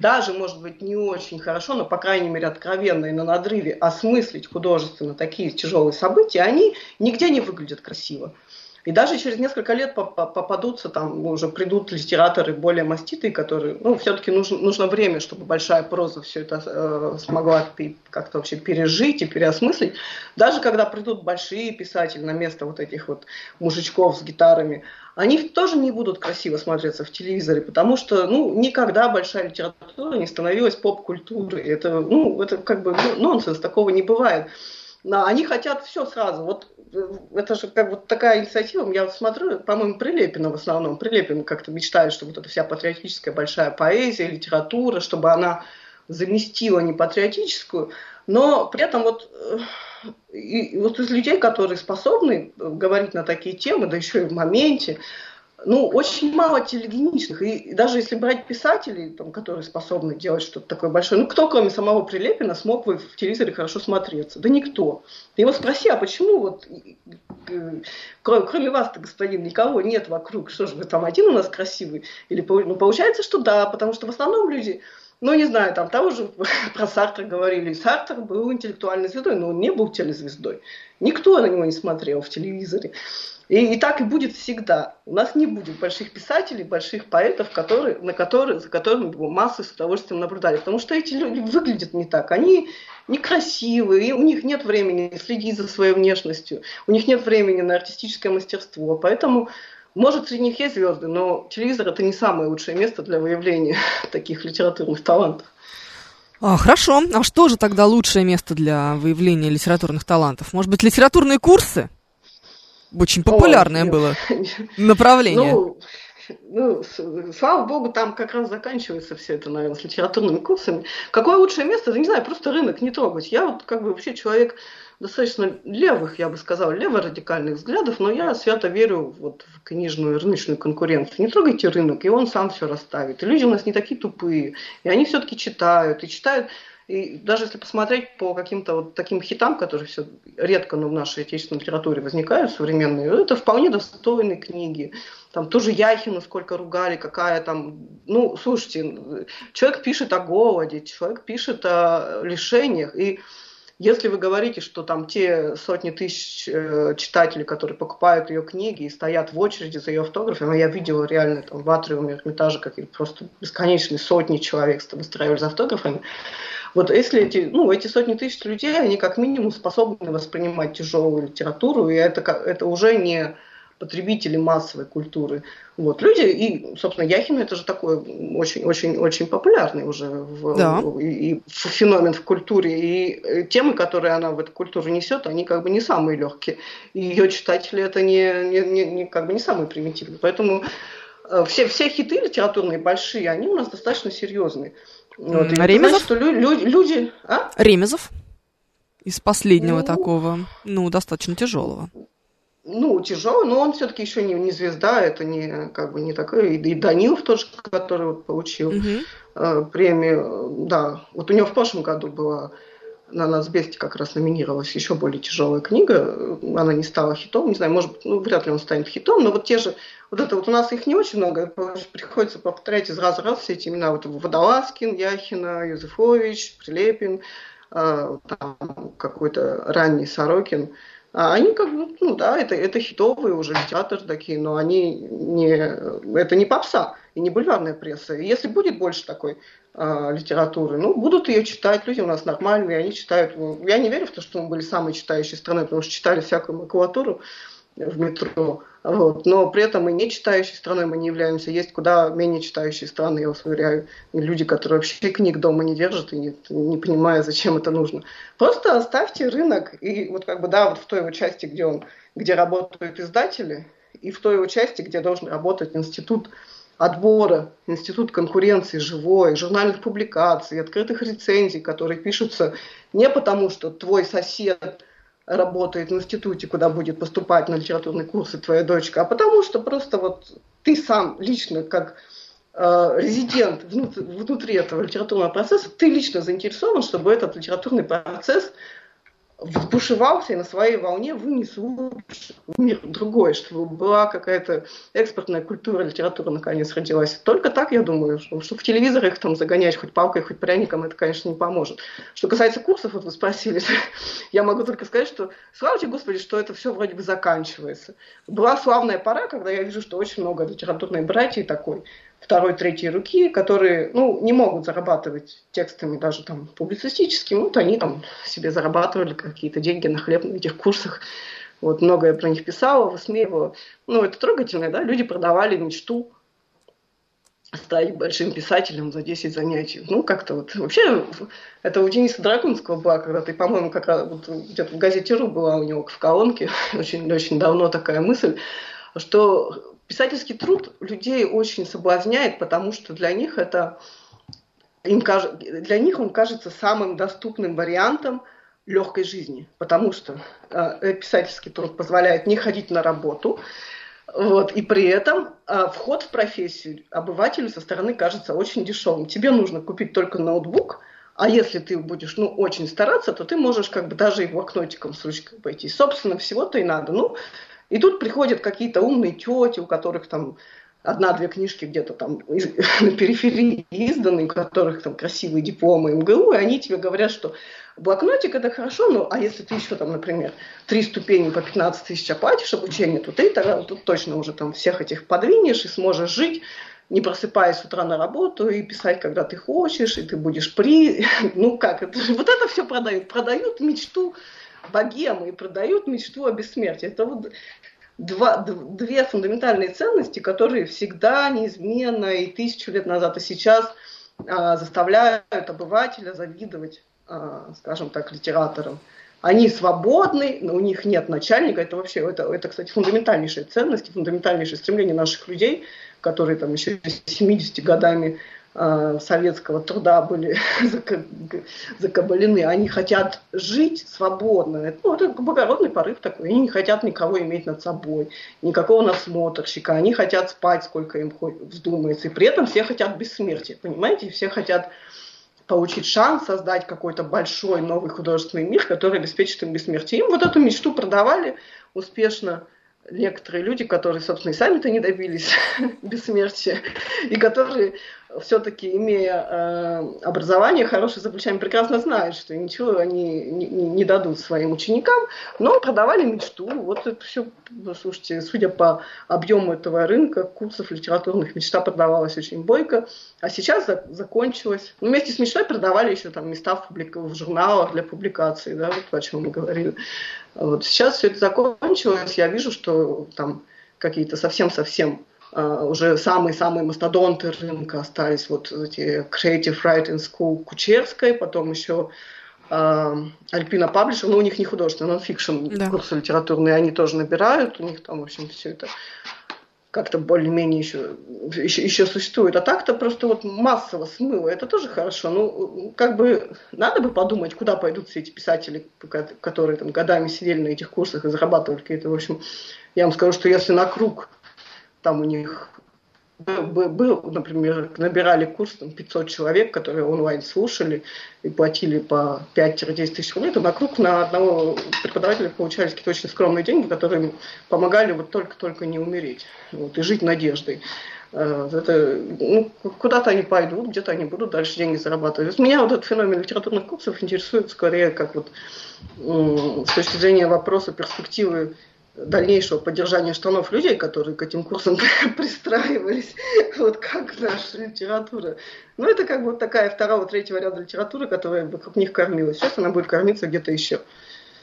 даже, может быть, не очень хорошо, но, по крайней мере, откровенно и на надрыве осмыслить художественно такие тяжелые события, они нигде не выглядят красиво. И даже через несколько лет попадутся, там уже придут литераторы более маститые, которые, ну, все-таки нужно, нужно время, чтобы большая проза все это э, смогла как-то вообще пережить и переосмыслить. Даже когда придут большие писатели на место вот этих вот мужичков с гитарами, они тоже не будут красиво смотреться в телевизоре, потому что, ну, никогда большая литература не становилась поп-культурой. Это, ну, это как бы ну, нонсенс, такого не бывает. Они хотят все сразу. Вот э, это же как вот такая инициатива. Я смотрю, по-моему, Прилепина в основном. Прилепин как-то мечтает, что вот эта вся патриотическая большая поэзия, литература, чтобы она заместила не патриотическую, но при этом вот, э, и, вот из людей, которые способны говорить на такие темы, да еще и в моменте, ну, очень мало телегеничных. И даже если брать писателей, там, которые способны делать что-то такое большое, ну, кто, кроме самого Прилепина, смог бы в телевизоре хорошо смотреться? Да никто. Ты его спроси, а почему вот, кроме, кроме вас господин, никого нет вокруг? Что же вы там один у нас красивый? Или, ну, получается, что да, потому что в основном люди ну, не знаю, там того же (laughs) про Сартра говорили. Сартр был интеллектуальной звездой, но он не был телезвездой. Никто на него не смотрел в телевизоре. И, и так и будет всегда. У нас не будет больших писателей, больших поэтов, которые, на которые, за которыми массы с удовольствием наблюдали. Потому что эти люди выглядят не так. Они некрасивые, у них нет времени следить за своей внешностью, у них нет времени на артистическое мастерство. Поэтому, может, среди них есть звезды, но телевизор это не самое лучшее место для выявления (laughs) таких литературных талантов. А, хорошо. А что же тогда лучшее место для выявления литературных талантов? Может быть, литературные курсы? Очень популярное Ой, было (laughs) направление. Ну, ну, слава богу, там как раз заканчивается все это, наверное, с литературными курсами. Какое лучшее место? Да не знаю, просто рынок не трогать. Я вот как бы вообще человек достаточно левых, я бы сказала, лево-радикальных взглядов, но я свято верю вот в книжную рыночную конкуренцию. Не трогайте рынок, и он сам все расставит. И люди у нас не такие тупые, и они все-таки читают, и читают и даже если посмотреть по каким-то вот таким хитам, которые все редко но в нашей отечественной литературе возникают, современные, это вполне достойные книги. Там тоже Яхину сколько ругали, какая там... Ну, слушайте, человек пишет о голоде, человек пишет о лишениях. И если вы говорите, что там те сотни тысяч э, читателей, которые покупают ее книги и стоят в очереди за ее автографами, я видела реально там в Атриуме Эрмитажа какие-то просто бесконечные сотни человек выстраивали за автографами, вот если эти, ну, эти сотни тысяч людей, они как минимум способны воспринимать тяжелую литературу, и это, это уже не потребители массовой культуры. Вот. Люди, и, собственно, Яхин это же такой очень-очень-очень популярный уже в, да. и, и феномен в культуре. И темы, которые она в эту культуру несет, они как бы не самые легкие. И ее читатели это не, не, не, не, как бы не самые примитивные. Поэтому э, все, все хиты литературные большие, они у нас достаточно серьезные. Вот, Ремезов? Значит, что люди, люди а? Ремезов из последнего ну, такого, ну, достаточно тяжелого. Ну, тяжелый, но он все-таки еще не, не звезда, это не как бы не такой. И, Данилов тоже, который вот получил угу. э, премию, да. Вот у него в прошлом году была на Нацбесте как раз номинировалась еще более тяжелая книга. Она не стала хитом, не знаю, может быть, ну, вряд ли он станет хитом, но вот те же, вот это вот у нас их не очень много, приходится повторять из раза в раз все эти имена. Вот Водолазкин, Яхина, Юзефович, Прилепин, э, там какой-то ранний Сорокин. А они как бы, ну да, это, это хитовые уже литераторы такие, но они не, это не попса и не бульварная пресса. И если будет больше такой э, литературы, ну, будут ее читать, люди у нас нормальные, они читают. Я не верю в то, что мы были самой читающей страной, потому что читали всякую макулатуру в метро. Вот. Но при этом и не читающей страной мы не являемся. Есть куда менее читающие страны, я вас уверяю. И люди, которые вообще книг дома не держат и не, не понимая, зачем это нужно. Просто оставьте рынок. И вот как бы, да, вот в той его части, где он, где работают издатели, и в той его части, где должен работать институт отбора, институт конкуренции живой, журнальных публикаций, открытых рецензий, которые пишутся не потому, что твой сосед работает в институте, куда будет поступать на литературные курсы твоя дочка, а потому что просто вот ты сам лично как э, резидент внутри, внутри этого литературного процесса, ты лично заинтересован, чтобы этот литературный процесс взбушевался и на своей волне вынес в мир другой, чтобы была какая-то экспортная культура, литература наконец родилась. Только так, я думаю, что, что в телевизор их там загонять хоть палкой, хоть пряником, это, конечно, не поможет. Что касается курсов, вот вы спросили, (laughs) я могу только сказать, что слава тебе, Господи, что это все вроде бы заканчивается. Была славная пора, когда я вижу, что очень много литературной братьев такой, второй, третьей руки, которые ну, не могут зарабатывать текстами даже там публицистическими, вот они там себе зарабатывали какие-то деньги на хлеб на этих курсах. Вот много я про них писала, высмеивала. Ну, это трогательно, да, люди продавали мечту стать большим писателем за 10 занятий. Ну, как-то вот. Вообще, это у Дениса Драгунского была, когда ты, по-моему, как вот, где-то в газете РУ была у него в колонке, (laughs) очень-очень давно такая мысль, что писательский труд людей очень соблазняет, потому что для них это им для них он кажется самым доступным вариантом легкой жизни, потому что э, писательский труд позволяет не ходить на работу, Вот, и при этом а, вход в профессию обывателю со стороны кажется очень дешевым. Тебе нужно купить только ноутбук, а если ты будешь, ну, очень стараться, то ты можешь как бы даже и блокнотиком с ручкой пойти. Собственно, всего-то и надо. Ну, и тут приходят какие-то умные тети, у которых там одна-две книжки где-то там (laughs) на периферии изданы, у которых там красивые дипломы МГУ, и они тебе говорят, что блокнотик это хорошо, ну а если ты еще там, например, три ступени по 15 тысяч оплатишь обучение, то ты тогда тут точно уже там всех этих подвинешь и сможешь жить не просыпаясь с утра на работу и писать, когда ты хочешь, и ты будешь при... (laughs) Ну как, это, вот это все продают. Продают мечту богемы и продают мечту о бессмертии. Это вот два, две фундаментальные ценности, которые всегда неизменно и тысячу лет назад, и сейчас а, заставляют обывателя завидовать, а, скажем так, литераторам. Они свободны, но у них нет начальника. Это вообще, это, это, кстати, фундаментальнейшие ценности, фундаментальнейшее стремление наших людей – которые там еще 70 годами э, советского труда были (laughs) закабалены, они хотят жить свободно. Ну, это благородный порыв такой. Они не хотят никого иметь над собой, никакого насмотрщика. Они хотят спать, сколько им вздумается. И при этом все хотят бессмертия. Понимаете? Все хотят получить шанс создать какой-то большой новый художественный мир, который обеспечит им бессмертие. Им вот эту мечту продавали успешно некоторые люди, которые, собственно, и сами-то не добились (laughs) бессмертия, и которые все-таки, имея э, образование хорошее за плечами, прекрасно знают, что ничего они не, не, дадут своим ученикам, но продавали мечту. Вот это все, ну, слушайте, судя по объему этого рынка, курсов литературных мечта продавалась очень бойко, а сейчас за, закончилась. Ну, вместе с мечтой продавали еще там места в, публик... в журналах для публикации, да, вот о чем мы говорили. Вот сейчас все это закончилось, я вижу, что там какие-то совсем-совсем уже самые-самые мастодонты рынка остались вот эти Creative Writing School Кучерской, потом еще Альпина Паблишер, но у них не художественный, нон-фикшн да. курсы литературные, они тоже набирают, у них там, в общем, все это как-то более-менее еще, еще, еще существует. А так-то просто вот массово смыло, это тоже хорошо. Ну, как бы надо бы подумать, куда пойдут все эти писатели, которые там годами сидели на этих курсах и зарабатывали какие-то, в общем, я вам скажу, что если на круг там у них был, например, набирали курс там, 500 человек, которые онлайн слушали и платили по 5-10 тысяч рублей, то вокруг на одного преподавателя получались какие-то очень скромные деньги, которые помогали вот только-только не умереть вот, и жить надеждой. Э, это, ну, куда-то они пойдут, где-то они будут дальше деньги зарабатывать. Меня вот этот феномен литературных курсов интересует скорее как вот с точки зрения вопроса перспективы дальнейшего поддержания штанов людей, которые к этим курсам (laughs) пристраивались, вот как наша литература. Ну, это как бы такая второго, третьего ряда литературы, которая вокруг них кормилась. Сейчас она будет кормиться где-то еще.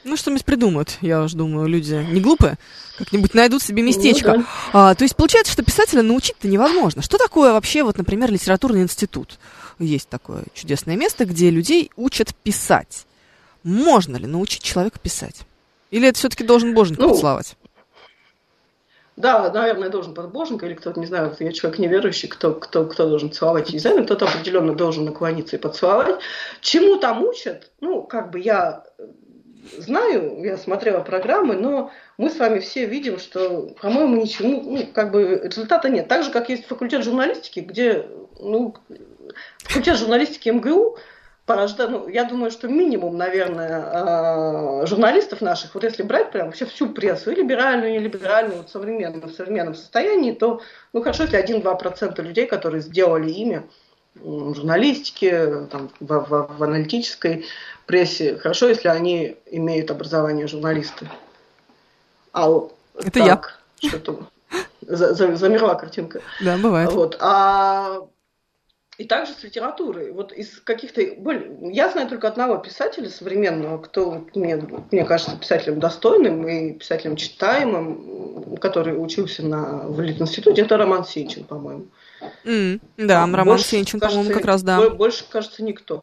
Ну, что-нибудь придумают, я уж думаю, люди не глупые, как-нибудь найдут себе местечко. Ну, да. а, то есть получается, что писателя научить-то невозможно. Что такое вообще, вот, например, литературный институт? Есть такое чудесное место, где людей учат писать. Можно ли научить человека писать? Или это все-таки должен боженька ну, поцеловать? Да, наверное, должен подбоженька, или кто-то, не знаю, я человек неверующий, кто, кто, кто должен целовать, не знаю, кто-то определенно должен наклониться и поцеловать. Чему там учат? Ну, как бы я знаю, я смотрела программы, но мы с вами все видим, что, по-моему, ничему, ну, как бы результата нет. Так же, как есть факультет журналистики, где, ну, факультет журналистики МГУ, порождает, ну, я думаю, что минимум, наверное, а, журналистов наших, вот если брать прям вообще всю прессу, и либеральную, и нелиберальную, вот современную, в современном состоянии, то, ну, хорошо, если 1-2% людей, которые сделали имя в журналистике, там, в, в, в аналитической прессе, хорошо, если они имеют образование журналисты. А Это так, я. Что-то замерла картинка. Да, бывает. Вот. А и также с литературой. Вот из каких-то... Я знаю только одного писателя современного, кто мне, мне кажется писателем достойным и писателем читаемым, который учился на, в институте. Это Роман Сенчин, по-моему. Mm, да, Роман больше, Сенчин, по-моему, как раз, да. Больше, кажется, никто.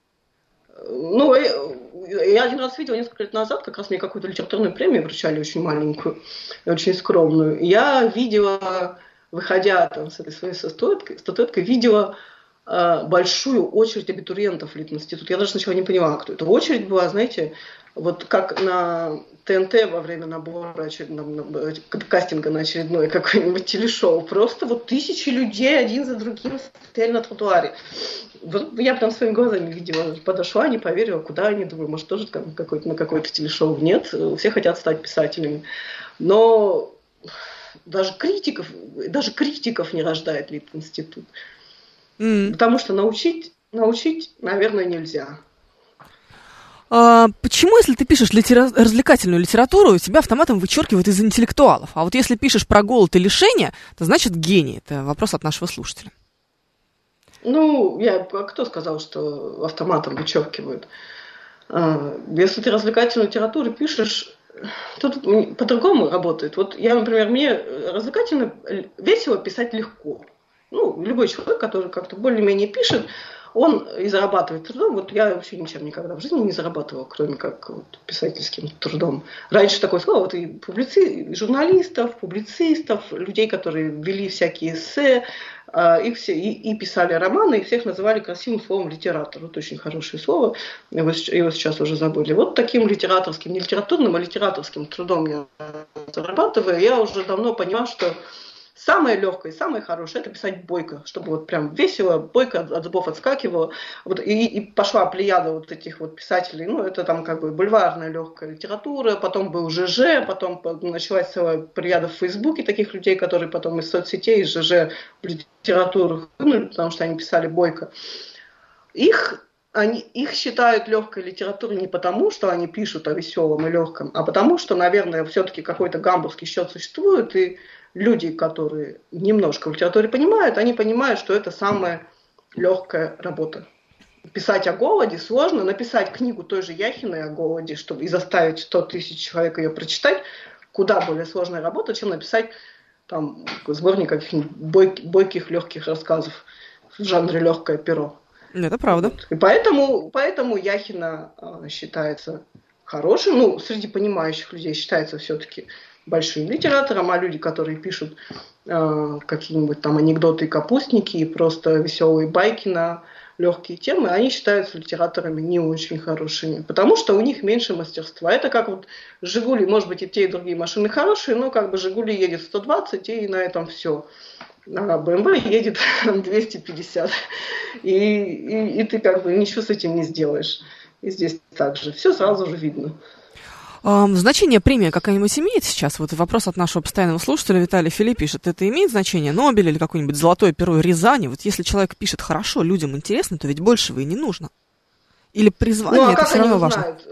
Ну, я один раз видела несколько лет назад, как раз мне какую-то литературную премию вручали, очень маленькую, очень скромную. Я видела, выходя там с этой своей статуэткой, статуэткой видела Э, большую очередь абитуриентов в Литинститут. Я даже сначала не понимала, кто это. Очередь была, знаете, Вот как на ТНТ во время набора очередного, кастинга на очередное какое-нибудь телешоу. Просто вот тысячи людей один за другим стояли на тротуаре. Вот я прям своими глазами видела, подошла, не поверила, куда они, думаю, может, тоже какой-то, на какое-то телешоу. Нет, все хотят стать писателями. Но даже критиков, даже критиков не рождает Лит-институт. Mm. Потому что научить, научить, наверное, нельзя. А, почему, если ты пишешь литера... развлекательную литературу, тебя автоматом вычеркивают из интеллектуалов? А вот если пишешь про голод и лишение, то значит гений. Это вопрос от нашего слушателя. Ну, я, а кто сказал, что автоматом вычеркивают? А, если ты развлекательную литературу пишешь, тут по-другому работает. Вот я, например, мне развлекательно, весело писать легко. Ну, любой человек, который как-то более-менее пишет, он и зарабатывает трудом. Вот я вообще ничем никогда в жизни не зарабатывала, кроме как вот, писательским трудом. Раньше такое слово, вот и публици... журналистов, публицистов, людей, которые вели всякие эссе, а, их все и, и писали романы, и всех называли красивым словом литератор. Вот очень хорошее слово, его, его сейчас уже забыли. Вот таким литераторским, не литературным, а литераторским трудом я зарабатываю. Я уже давно поняла, что Самое легкое, самое хорошее это писать бойко, чтобы вот прям весело, бойко от, зубов отскакивало. Вот, и, и пошла плеяда вот этих вот писателей. Ну, это там как бы бульварная легкая литература, потом был ЖЖ, потом началась целая плеяда в Фейсбуке таких людей, которые потом из соцсетей, из ЖЖ в литературу вынули, потому что они писали бойко. Их они, их считают легкой литературой не потому, что они пишут о веселом и легком, а потому, что, наверное, все-таки какой-то гамбургский счет существует, и люди, которые немножко в литературе понимают, они понимают, что это самая легкая работа. Писать о голоде сложно, написать книгу той же Яхиной о голоде, чтобы и заставить 100 тысяч человек ее прочитать, куда более сложная работа, чем написать там сборник каких-нибудь бойких, бойких легких рассказов в жанре легкое перо. Это правда. И поэтому, поэтому Яхина э, считается хорошим, ну, среди понимающих людей считается все-таки большим литератором, а люди, которые пишут э, какие-нибудь там анекдоты и капустники и просто веселые байки на легкие темы, они считаются литераторами не очень хорошими, потому что у них меньше мастерства. Это как вот Жигули, может быть, и те, и другие машины хорошие, но как бы Жигули едет 120, и на этом все. А БМВ едет 250. И, и, и ты как бы ничего с этим не сделаешь. И здесь также. Все сразу же видно. Значение премия какая-нибудь имеет сейчас? Вот вопрос от нашего постоянного слушателя Виталия Филипп пишет. Это имеет значение Нобель или какой-нибудь золотое перо Рязани? Вот если человек пишет хорошо, людям интересно, то ведь большего и не нужно. Или призвание, ну, а это все равно важно? Знают?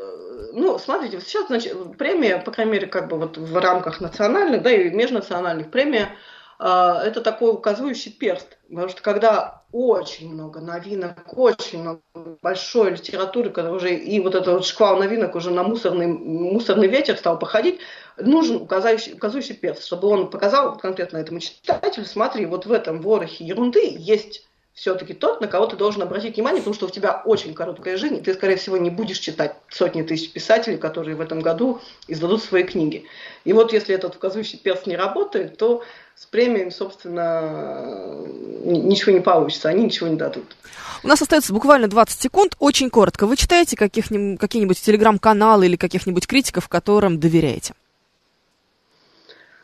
Ну, смотрите, сейчас значит, премия, по крайней мере, как бы вот в рамках национальных, да, и межнациональных премия – это такой указывающий перст. Потому что когда очень много новинок, очень много большой литературы, когда уже и вот этот вот шквал новинок уже на мусорный, мусорный ветер стал походить, нужен указывающий, указывающий перст, чтобы он показал конкретно этому читателю, смотри, вот в этом ворохе ерунды есть все-таки тот, на кого ты должен обратить внимание, потому что у тебя очень короткая жизнь, и ты, скорее всего, не будешь читать сотни тысяч писателей, которые в этом году издадут свои книги. И вот если этот указывающий перст не работает, то с премиями, собственно, ничего не получится, они ничего не дадут. У нас остается буквально 20 секунд, очень коротко. Вы читаете какие-нибудь телеграм-каналы или каких-нибудь критиков, которым доверяете?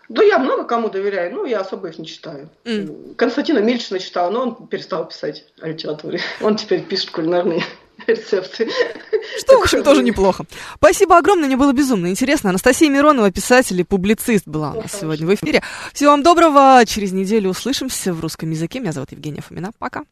Да я много кому доверяю, но я особо их не читаю. Mm. Константина Мильчина читала, но он перестал писать о литературе. Он теперь пишет кулинарные рецепты. Что, в общем, тоже неплохо. Спасибо огромное, мне было безумно интересно. Анастасия Миронова, писатель и публицист, была у нас сегодня в эфире. Всего вам доброго, через неделю услышимся в русском языке. Меня зовут Евгения Фомина. Пока.